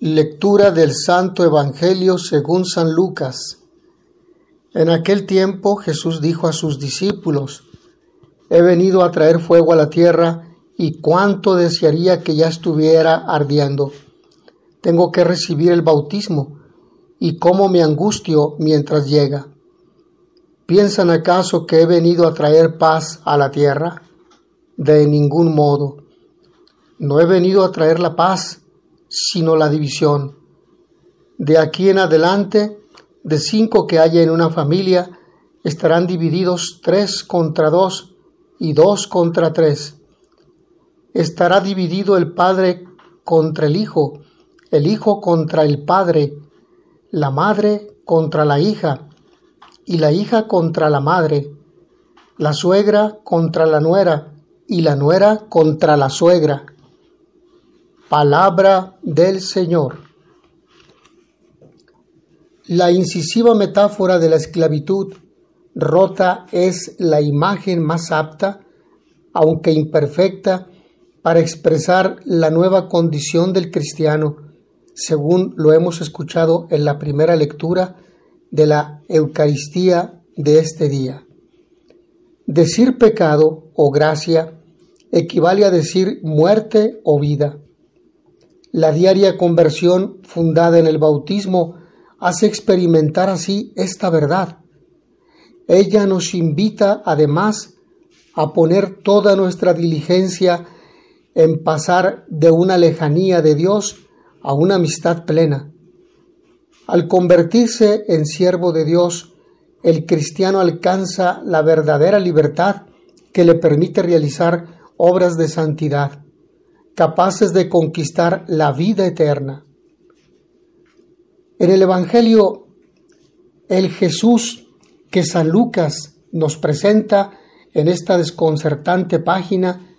Lectura del Santo Evangelio según San Lucas. En aquel tiempo Jesús dijo a sus discípulos, He venido a traer fuego a la tierra y cuánto desearía que ya estuviera ardiendo. Tengo que recibir el bautismo y cómo me angustio mientras llega. ¿Piensan acaso que he venido a traer paz a la tierra? De ningún modo. No he venido a traer la paz, sino la división. De aquí en adelante, de cinco que haya en una familia, estarán divididos tres contra dos y dos contra tres. Estará dividido el padre contra el hijo, el hijo contra el padre, la madre contra la hija y la hija contra la madre, la suegra contra la nuera y la nuera contra la suegra Palabra del Señor. La incisiva metáfora de la esclavitud rota es la imagen más apta, aunque imperfecta, para expresar la nueva condición del cristiano, según lo hemos escuchado en la primera lectura de la Eucaristía de este día. Decir pecado o gracia equivale a decir muerte o vida. La diaria conversión fundada en el bautismo hace experimentar así esta verdad. Ella nos invita además a poner toda nuestra diligencia en pasar de una lejanía de Dios a una amistad plena. Al convertirse en siervo de Dios, el cristiano alcanza la verdadera libertad que le permite realizar obras de santidad capaces de conquistar la vida eterna. En el Evangelio, el Jesús que San Lucas nos presenta en esta desconcertante página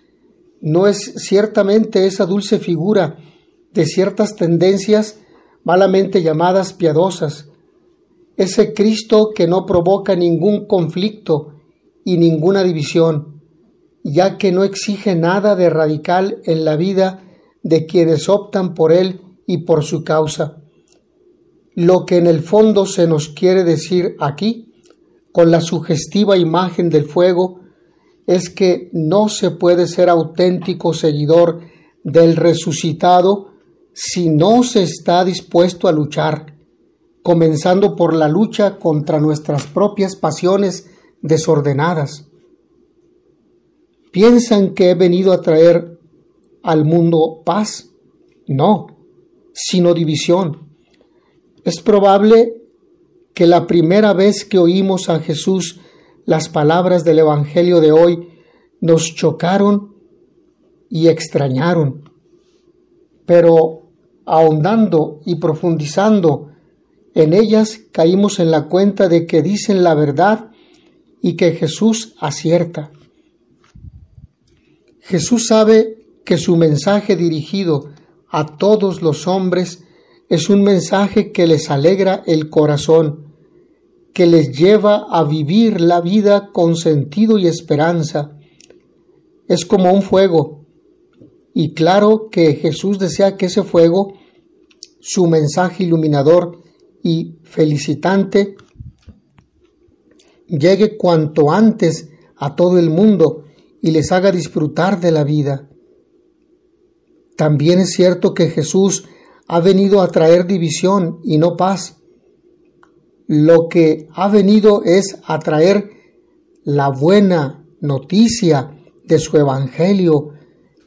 no es ciertamente esa dulce figura de ciertas tendencias malamente llamadas piadosas, ese Cristo que no provoca ningún conflicto y ninguna división, ya que no exige nada de radical en la vida de quienes optan por él y por su causa. Lo que en el fondo se nos quiere decir aquí, con la sugestiva imagen del fuego, es que no se puede ser auténtico seguidor del resucitado si no se está dispuesto a luchar, comenzando por la lucha contra nuestras propias pasiones desordenadas ¿Piensan que he venido a traer al mundo paz? No, sino división. Es probable que la primera vez que oímos a Jesús las palabras del Evangelio de hoy nos chocaron y extrañaron. Pero ahondando y profundizando en ellas caímos en la cuenta de que dicen la verdad y que Jesús acierta. Jesús sabe que su mensaje dirigido a todos los hombres es un mensaje que les alegra el corazón, que les lleva a vivir la vida con sentido y esperanza. Es como un fuego, y claro que Jesús desea que ese fuego, su mensaje iluminador y felicitante, llegue cuanto antes a todo el mundo y les haga disfrutar de la vida. También es cierto que Jesús ha venido a traer división y no paz. Lo que ha venido es a traer la buena noticia de su Evangelio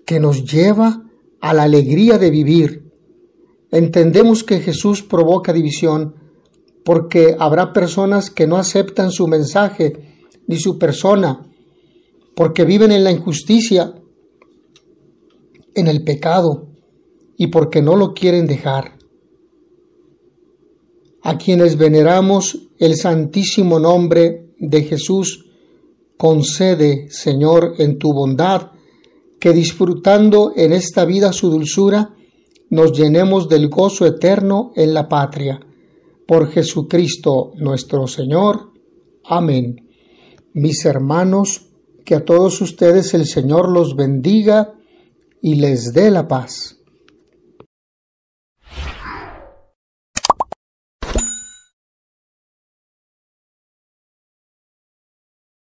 que nos lleva a la alegría de vivir. Entendemos que Jesús provoca división porque habrá personas que no aceptan su mensaje ni su persona porque viven en la injusticia, en el pecado y porque no lo quieren dejar. A quienes veneramos el santísimo nombre de Jesús, concede, Señor, en tu bondad, que disfrutando en esta vida su dulzura, nos llenemos del gozo eterno en la patria. Por Jesucristo nuestro Señor. Amén. Mis hermanos, que a todos ustedes el Señor los bendiga y les dé la paz.